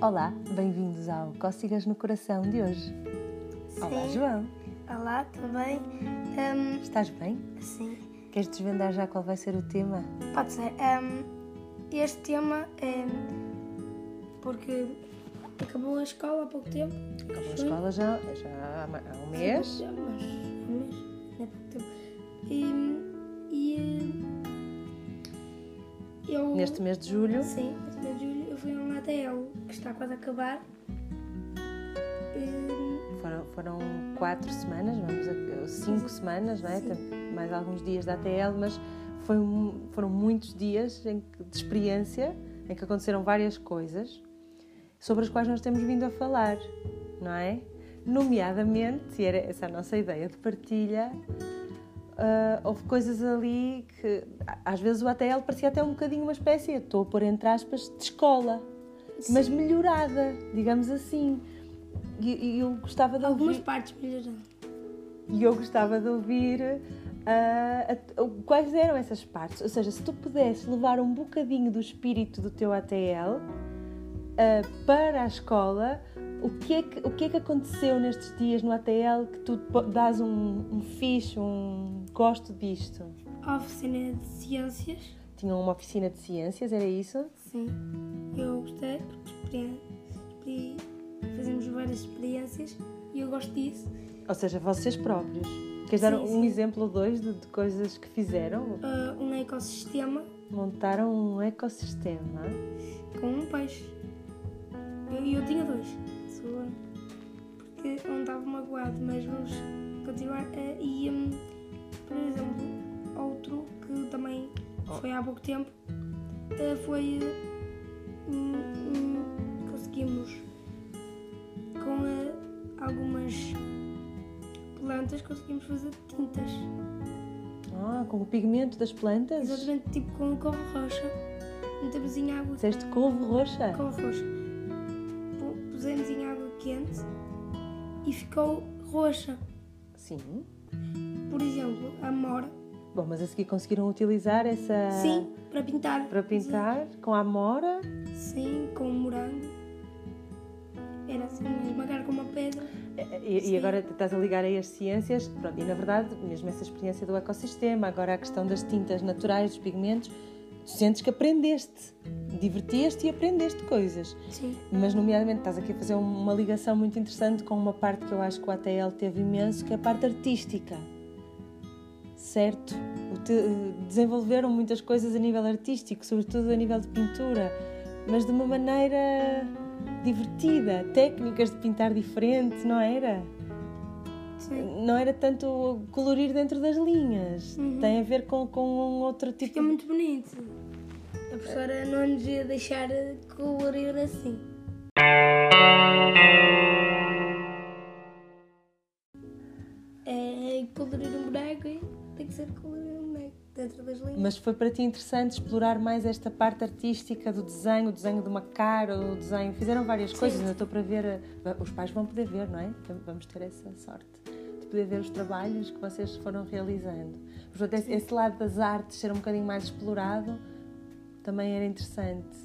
Olá, bem-vindos ao Cócegas no Coração de hoje. Olá, Sim. João. Olá, tudo bem? Hum, Estás bem? sim, Queres desvendar já qual vai ser o tema? pode ser. Hum, este tema é porque acabou a escola há pouco tempo. Acabou a escola já, já há um mês. Já, mas há um mês, não é pouco tempo. E, e eh, eu. Neste mês de julho. Sim, neste mês de julho eu fui a um ATL que está quase a acabar. Hum, Foram, foram quatro semanas, vamos a, cinco semanas, não é? Mais alguns dias da ATL, mas foi foram muitos dias de experiência em que aconteceram várias coisas sobre as quais nós temos vindo a falar, não é? Nomeadamente, e era essa a nossa ideia de partilha, ah, houve coisas ali que às vezes o ATL parecia até um bocadinho uma espécie, estou a pôr entre aspas, de escola, mas melhorada, digamos assim. E, e eu gostava de algumas ouvir, partes melhoraram. e eu gostava de ouvir a- o- quais eram essas partes. Ou seja, se tu pudesses levar um bocadinho do espírito do teu ATL ah, para a escola, o que, é que, o que é que aconteceu nestes dias no ATL que tu dás um, um fixe, um gosto disto? Oficina de ciências. Tinham uma oficina de ciências, era isso? Sim, eu gostei porque fazemos várias experiências e eu gosto disso. Ou seja, vocês próprios. Queres dar Sim, um sim. exemplo ou dois de, de coisas que fizeram? Uh, um ecossistema Montaram um ecossistema. com um peixe. Eu, eu tinha dois, porque um estava magoado, mas vamos continuar. Uh, e, um, por exemplo, outro que também foi há pouco tempo foi. uh, um, um, conseguimos com uh, algumas plantas conseguimos fazer tintas. Ah, com o pigmento das plantas? Exatamente tipo com a couve roxa. Metemos em água Disseste couve roxa? couve roxa. Pu- Pusemos em água quente e ficou roxa. Sim. Por exemplo, a mora. Bom, mas a seguir conseguiram utilizar essa... Sim, para pintar. Para pintar com a amora. Sim, com morango. Era assim, esmagar com uma pedra. E, e Sim. agora estás a ligar aí as ciências. Pronto, e na verdade, mesmo essa experiência do ecossistema, agora a questão das tintas naturais, dos pigmentos, tu sentes que aprendeste, divertiste e aprendeste coisas. Sim. Mas, nomeadamente, estás aqui a fazer uma ligação muito interessante com uma parte que eu acho que o ATL teve imenso, que é a parte artística. Certo? Desenvolveram muitas coisas a nível artístico, sobretudo a nível de pintura, mas de uma maneira divertida, técnicas de pintar diferente, não era? Sim. Não era tanto colorir dentro das linhas, Uhum. tem a ver com, com um outro tipo Fica muito bonito. A professora não nos ia deixar colorir assim. É colorir um boneco tem que ser colorir um boneco dentro das linhas. Mas foi para ti interessante explorar mais esta parte artística do desenho, o desenho de uma cara, o desenho. Fizeram várias coisas, ainda estou para ver. eh, Os pais vão poder ver, não é? Vamos ter essa sorte de poder ver os trabalhos que vocês foram realizando. Portanto, esse, esse lado das artes ser um bocadinho mais explorado também era interessante.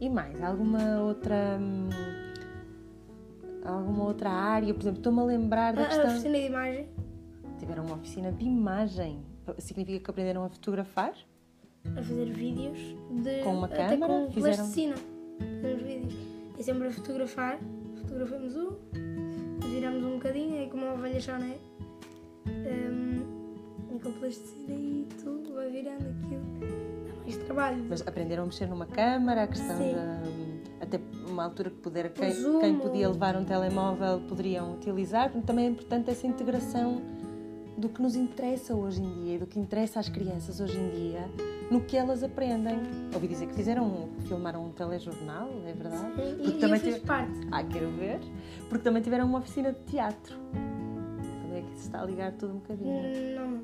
E mais, alguma outra. Alguma outra área? Por exemplo, estou-me a lembrar da A, a questão. oficina de imagem, Tiveram uma oficina de imagem. Significa que aprenderam a fotografar? a fazer vídeos de, Com uma até câmara? com Fizeram- plasticina. Fazemos vídeos. É sempre a fotografar. Fotografamos um, viramos um bocadinho, é como uma ovelha chão, não é? Um, e com plasticina e tudo, vai virando aquilo. Dá mais trabalho. Mas aprenderam a mexer numa câmara, a questão Sim. da. Até uma altura que puder, quem, quem podia levar um telemóvel poderiam utilizar. Também é importante essa integração do que nos interessa hoje em dia e do que interessa às crianças hoje em dia no que elas aprendem. Ouvi dizer que fizeram, filmaram um telejornal, é verdade? E, Porque e também eu tive- parte. Ah, quero ver. Porque também tiveram uma oficina de teatro. Também é que se está a ligar tudo um bocadinho. Hum,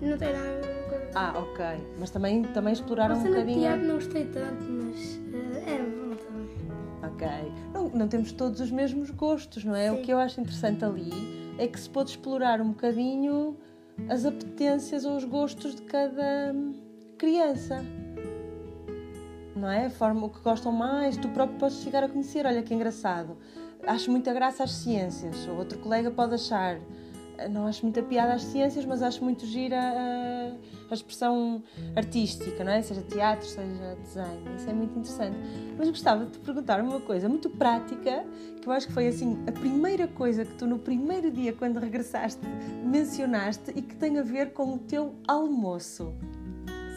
Não, não tem nada a ver com. Ah, ok. Mas também, também exploraram um de bocadinho. teatro não gostei tanto, mas eh, era. Ok. Não, não temos todos os mesmos gostos, não é? O Sim. que eu acho interessante ali é que se pôde explorar um bocadinho as apetências ou os gostos de cada hum, criança. não é? A forma o que gostam mais, tu próprio podes chegar a conhecer. Olha que engraçado. Acho muita graça às ciências. O outro colega pode achar não acho muita piada às ciências, mas acho muito gira a, expressão artística, não é? Seja teatro, seja desenho. Isso é muito interessante. Mas gostava de te perguntar uma coisa muito prática, que eu acho que foi assim a primeira coisa que tu no primeiro dia, quando regressaste, mencionaste e que tem a ver com o teu almoço.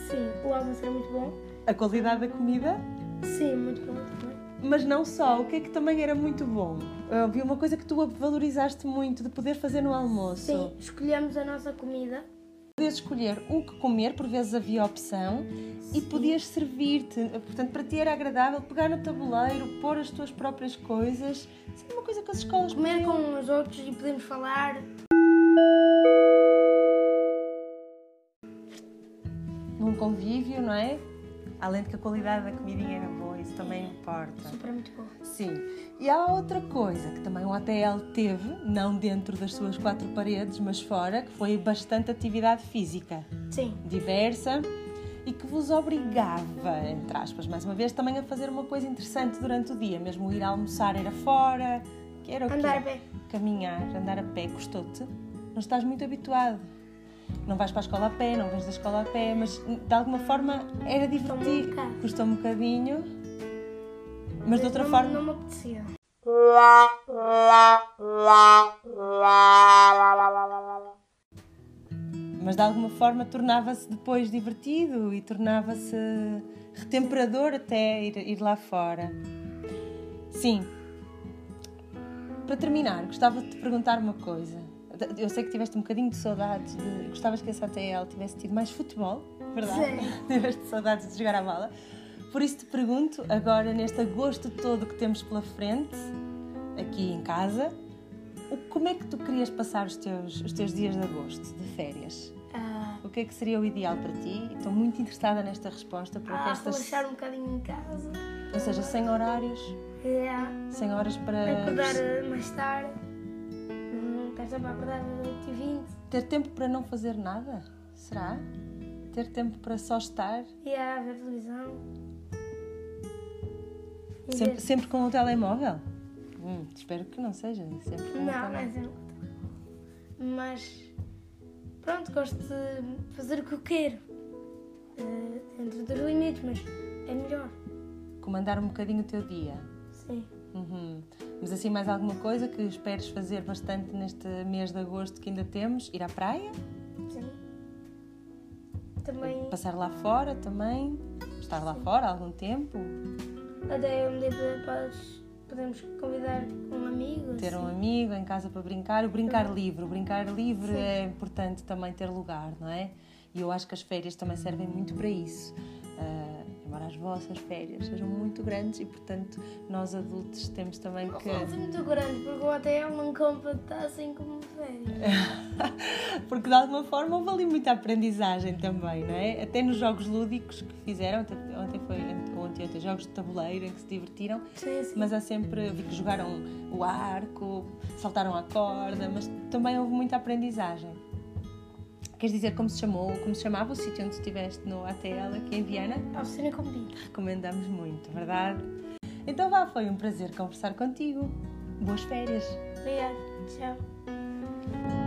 Sim, o almoço é muito bom. A qualidade da comida? Sim, muito bom também. Mas não só, o que é que também era muito bom? Vi uma coisa que tu valorizaste muito de poder fazer no almoço. Sim, escolhemos a nossa comida. Podias escolher o que comer, por vezes havia opção, e podias servir-te. Portanto, para ti era agradável pegar no tabuleiro, pôr as tuas próprias coisas. Isso é uma coisa que as escolas Comer podiam... com os outros e podemos falar. Num convívio, não é? Além de que a qualidade da comidinha era boa, isso também importa. Super muito bom. Sim. E há outra coisa que também o ATL teve, não dentro das suas quatro paredes, mas fora, que foi bastante atividade física. Sim. Diversa e que vos obrigava, entre aspas, mais uma vez, também a fazer uma coisa interessante durante o dia. Mesmo ir almoçar era fora, que era o Andar quê? a pé. Caminhar, andar a pé, custou-te? Não estás muito habituado não vais para a escola a pé, não vens da escola a pé, mas de alguma forma era divertido. Custou um bocadinho, mas de outra não, forma. Não me apetecia. Mas de alguma forma tornava-se depois divertido e tornava-se retemperador até ir, ir lá fora. Sim. Para terminar, gostava de te perguntar uma coisa. Eu sei que tiveste um bocadinho de saudades, de, gostavas que essa ATL tivesse tido mais futebol, verdade? Sim. tiveste saudades de jogar a bola. Por isso te pergunto, agora neste agosto todo que temos pela frente, aqui em casa, como é que tu querias passar os teus, os teus dias de agosto, de férias? Ah. O que é que seria o ideal para ti? Estou muito interessada nesta resposta. Porque ah, estas... relaxar um bocadinho em casa. Ou seja, sem horários? Yeah. Sem horas para... Acordar mais tarde. Estás a acordar às 8h20. Ter tempo para não fazer nada? Será? Ter tempo para só estar? E yeah, ver televisão. Sempre, sempre, com o telemóvel? Hum, espero que não seja. Sempre com não, não é sempre. Mas pronto, gosto de fazer o que eu quero. Uh, dentro dos limites, mas é melhor. Comandar um bocadinho o teu dia. Sim. Uhum. Mas assim, mais alguma coisa que esperes fazer bastante neste mês de agosto que ainda temos? Ir à praia? Sim. Também. Passar lá fora também? Estar lá Sim. fora algum tempo? Até um dia podemos convidar um amigo. Ter assim. um amigo em casa para brincar. O brincar livre. O brincar livre Sim. é importante também ter lugar, não é? E eu acho que as férias também servem muito para isso. Uh, embora as vossas férias sejam muito grandes e, portanto, nós adultos temos também que. Não são muito grandes, porque o hotel não conta assim como férias. porque de alguma forma houve ali muita aprendizagem também, não é? Até nos jogos lúdicos que fizeram, ontem foi ontem, ontem jogos de tabuleiro em que se divertiram, sim, sim. mas há sempre, vi que jogaram o arco, saltaram a corda, mas também houve muita aprendizagem. Queres dizer como se chamou, como se chamava o sítio onde estiveste no ATL aqui em Viana? Oficina Combi. Recomendamos muito, verdade? Então vá, foi um prazer conversar contigo. Boas férias. Obrigada. Tchau.